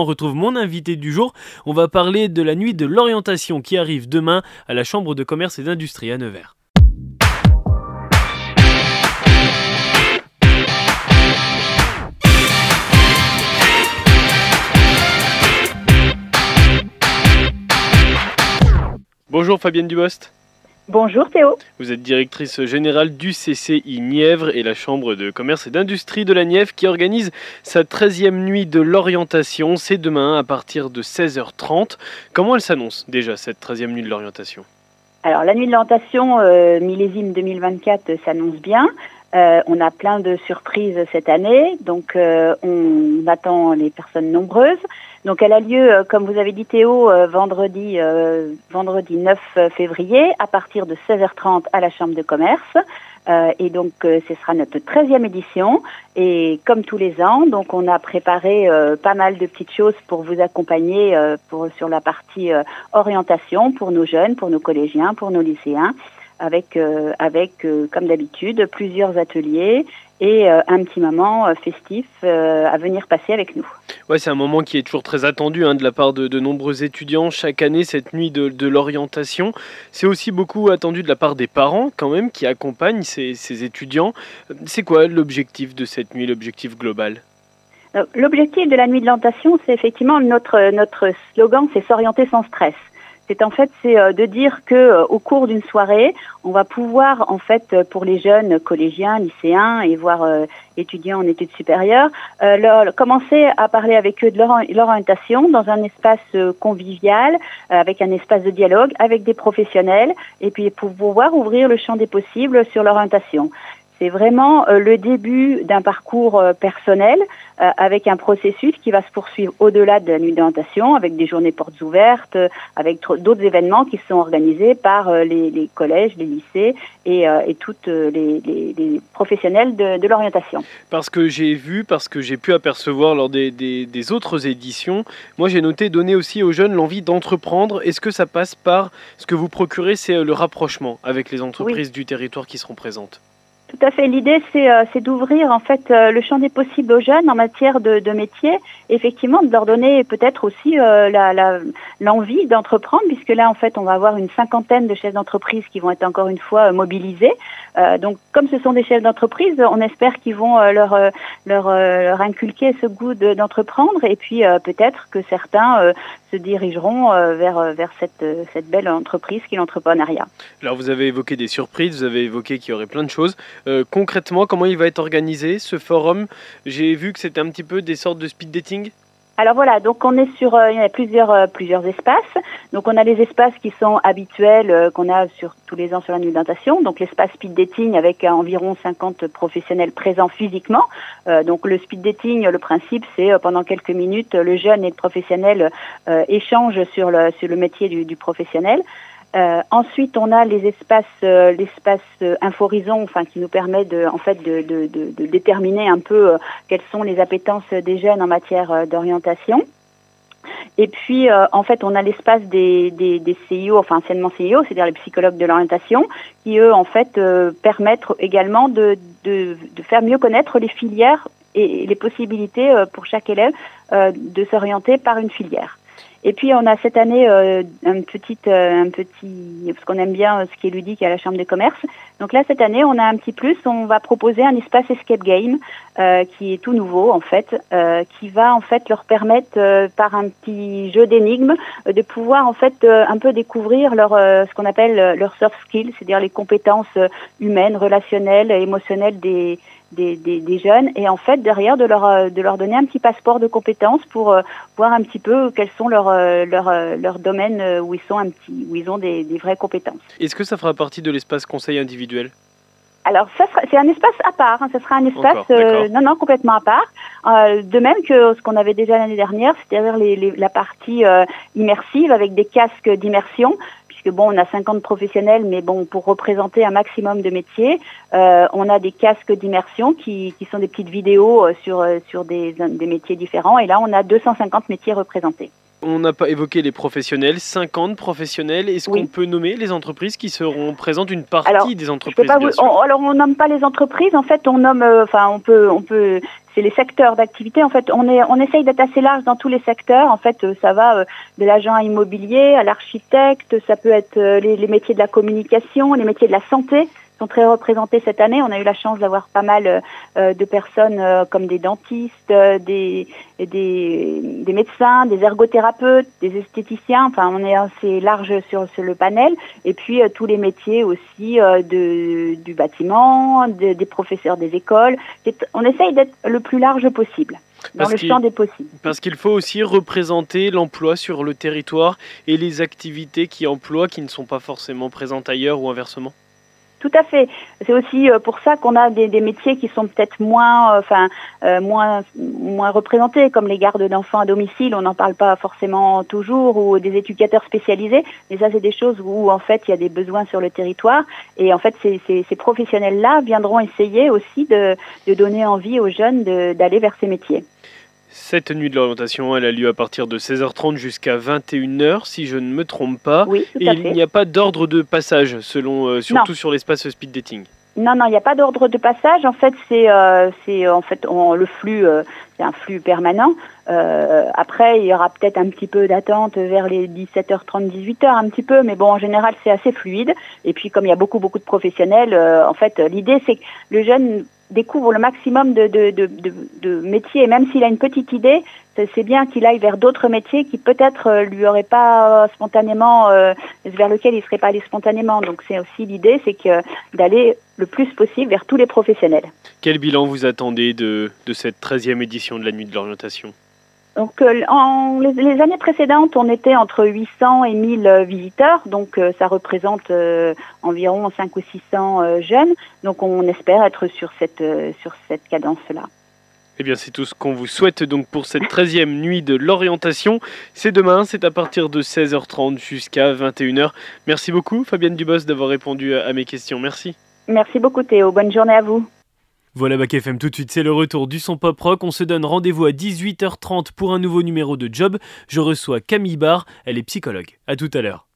On retrouve mon invité du jour. On va parler de la nuit de l'orientation qui arrive demain à la Chambre de commerce et d'industrie à Nevers. Bonjour Fabienne Dubost. Bonjour Théo. Vous êtes directrice générale du CCI Nièvre et la Chambre de commerce et d'industrie de la Nièvre qui organise sa 13e nuit de l'orientation. C'est demain à partir de 16h30. Comment elle s'annonce déjà cette 13e nuit de l'orientation? Alors la nuit de l'orientation euh, millésime 2024 s'annonce bien. Euh, on a plein de surprises cette année, donc euh, on attend les personnes nombreuses. Donc elle a lieu, euh, comme vous avez dit Théo, vendredi, vendredi 9 février à partir de 16h30 à la Chambre de commerce. et donc ce sera notre 13e édition. Et comme tous les ans, donc on a préparé pas mal de petites choses pour vous accompagner pour, sur la partie orientation pour nos jeunes, pour nos collégiens, pour nos lycéens avec, euh, avec euh, comme d'habitude, plusieurs ateliers et euh, un petit moment festif à venir passer avec nous. Ouais, c'est un moment qui est toujours très attendu hein, de la part de, de, nombreux étudiants chaque année, cette nuit de, de l'orientation. C'est aussi beaucoup attendu de la part des parents quand même qui accompagnent ces, ces étudiants. C'est quoi l'objectif de cette nuit, l'objectif global? L'objectif de la nuit de l'orientation, c'est effectivement notre, notre slogan, c'est s'orienter sans stress c'est en fait c'est euh, de dire que euh, au cours d'une soirée, on va pouvoir en fait euh, pour les jeunes collégiens, lycéens et voire étudiants en études supérieures, commencer à parler avec eux de leur, leur orientation dans un espace convivial, avec un espace de dialogue, avec des professionnels, et puis pour pouvoir ouvrir le champ des possibles sur l'orientation. C'est vraiment euh, le début d'un parcours euh, personnel euh, avec un processus qui va se poursuivre au-delà de la nuit d'orientation, avec des journées portes ouvertes, avec d'autres événements qui sont organisés par les, collèges, les lycées et, et toutes les, les, professionnels de, de l'orientation. Parce que j'ai vu, parce que j'ai pu apercevoir lors des, des, des autres éditions, moi j'ai noté donner aussi aux jeunes l'envie d'entreprendre. Est-ce que ça passe par ce que vous procurez, c'est le rapprochement avec les entreprises du territoire qui seront présentes? Tout à fait. L'idée, c'est euh, d'ouvrir en fait euh, le champ des possibles aux jeunes en matière de, de métier. Effectivement, de leur donner peut-être aussi euh, l'envie la, d'entreprendre, puisque là, en fait, on va avoir une cinquantaine de chefs d'entreprise qui vont être encore une fois mobilisés. donc, comme ce sont des chefs d'entreprise, on espère qu'ils vont leur, leur, leur inculquer ce goût d'entreprendre, et puis peut-être que certains se dirigeront vers, vers cette, cette belle entreprise qui est l'entrepreneuriat. Alors, vous avez évoqué des surprises, vous avez évoqué qu'il y aurait plein de choses. Euh, concrètement, comment il va être organisé ce forum? J'ai vu que c'était un petit peu des sortes de speed dating. Alors voilà, donc on est sur, euh, euh, plusieurs espaces. Donc on a les espaces qui sont habituels qu'on a sur tous les ans sur la nuit. Donc l'espace speed dating avec environ 50 professionnels présents physiquement. donc le speed dating, le principe c'est pendant quelques minutes, le jeune et le professionnel échangent sur le, métier du professionnel. Euh, ensuite, on a les espaces, euh, l'espace euh, Inforison, enfin qui nous permet de, en fait, de, de, de, de déterminer un peu euh, quelles sont les appétences des jeunes en matière d'orientation. Et puis, en fait, on a l'espace des, des, des, CIO, enfin anciennement CIO, c'est-à-dire les psychologues de l'orientation, qui eux, en fait, permettent également de, de, de, faire mieux connaître les filières et les possibilités pour chaque élève de s'orienter par une filière. Et puis on a cette année euh, un petit, euh, un petit, parce qu'on aime bien euh, ce qui est ludique à la Chambre des commerces. Donc là cette année on a un petit plus, on va proposer un espace escape game euh, qui est tout nouveau en fait, euh, qui va en fait leur permettre par un petit jeu d'énigmes de pouvoir en fait un peu découvrir leur, ce qu'on appelle leur soft skills, c'est-à-dire les compétences humaines, relationnelles, émotionnelles des des, des, des, jeunes et en fait derrière de leur euh, de leur donner un petit passeport de compétences pour euh, voir un petit peu quels sont leurs euh, leurs leurs domaines où ils sont un petit où ils ont des, des vraies compétences. Est-ce que ça fera partie de l'espace conseil individuel? Alors, ça c'est un espace à part. Hein, ça sera un espace non, non, complètement à part. Euh, de même que ce qu'on avait déjà l'année dernière, c'est-à-dire les, les, la partie immersive avec des casques d'immersion puisque bon, on a 50 professionnels, mais bon, pour représenter un maximum de métiers, euh, on a des casques d'immersion qui, qui, sont des petites vidéos euh, sur, euh, sur des, des métiers différents, et là, on a 250 métiers représentés. On n'a pas évoqué les professionnels, 50 professionnels. Est-ce qu'on peut nommer les entreprises qui seront présentes Une partie des entreprises, on, alors, on nomme pas les entreprises. En fait, on nomme, enfin, on peut, on peut les secteurs d'activité. En fait, on, est, on essaye d'être assez large dans tous les secteurs. En fait, ça va de l'agent immobilier à l'architecte, ça peut être les, les métiers de la communication, les métiers de la santé sont très représentés cette année. On a eu la chance d'avoir pas mal euh, de personnes euh, comme des dentistes, euh, des, des, des, médecins, des ergothérapeutes, des esthéticiens. Enfin, on est assez large sur, sur le panel. Et puis tous les métiers aussi de, du bâtiment, des professeurs des écoles. On essaye d'être le plus large possible. Dans le champ des possibles. Parce qu'il faut aussi représenter l'emploi sur le territoire et les activités qui emploient qui ne sont pas forcément présentes ailleurs ou inversement. Tout à fait. C'est aussi euh, pour ça qu'on a des, métiers qui sont peut-être moins, euh, enfin, euh, moins, moins représentés, comme les gardes d'enfants à domicile. On n'en parle pas forcément toujours, ou des éducateurs spécialisés. Mais ça, c'est des choses où en fait il y a des besoins sur le territoire. Et en fait, ces, professionnels-là viendront essayer aussi de donner envie aux jeunes d'aller vers ces métiers. Cette nuit de l'orientation, elle a lieu à partir de 16h30 jusqu'à 21h, si je ne me trompe pas. Oui, Et il n'y a pas d'ordre de passage, selon, euh, surtout sur l'espace speed dating. Non, non, il n'y a pas d'ordre de passage. En fait, c'est, euh, en fait on, le flux, euh, c'est un flux permanent. Euh, après, il y aura peut-être un petit peu d'attente vers les 17h30, 18h, un petit peu, mais bon, en général, c'est assez fluide. Et puis, comme il y a beaucoup, beaucoup de professionnels, en fait, l'idée, c'est que le jeune découvre le maximum de, métiers, et même s'il a une petite idée, c'est bien qu'il aille vers d'autres métiers qui peut-être euh, lui auraient pas euh, spontanément, euh, vers lesquels il serait pas allé spontanément. Donc c'est aussi l'idée, c'est que d'aller le plus possible vers tous les professionnels. Quel bilan vous attendez de, de cette 13e édition de la Nuit de l'orientation? Donc, euh, en, les, années précédentes, on était entre 800 et 1000 euh, visiteurs, donc euh, ça représente environ 5 ou 600 jeunes. Donc, on espère être sur cette, sur cette cadence-là. Eh bien, c'est tout ce qu'on vous souhaite donc pour cette 13e nuit de l'orientation. C'est demain, c'est à partir de 16h30 jusqu'à 21h. Merci beaucoup, Fabienne Dubos, d'avoir répondu à mes questions. Merci. Merci beaucoup, Théo. Bonne journée à vous. Voilà Bac FM tout de suite, c'est le retour du son pop rock. On se donne rendez-vous à 18h30 pour un nouveau numéro de Job. Je reçois Camille Barr, elle est psychologue. À tout à l'heure.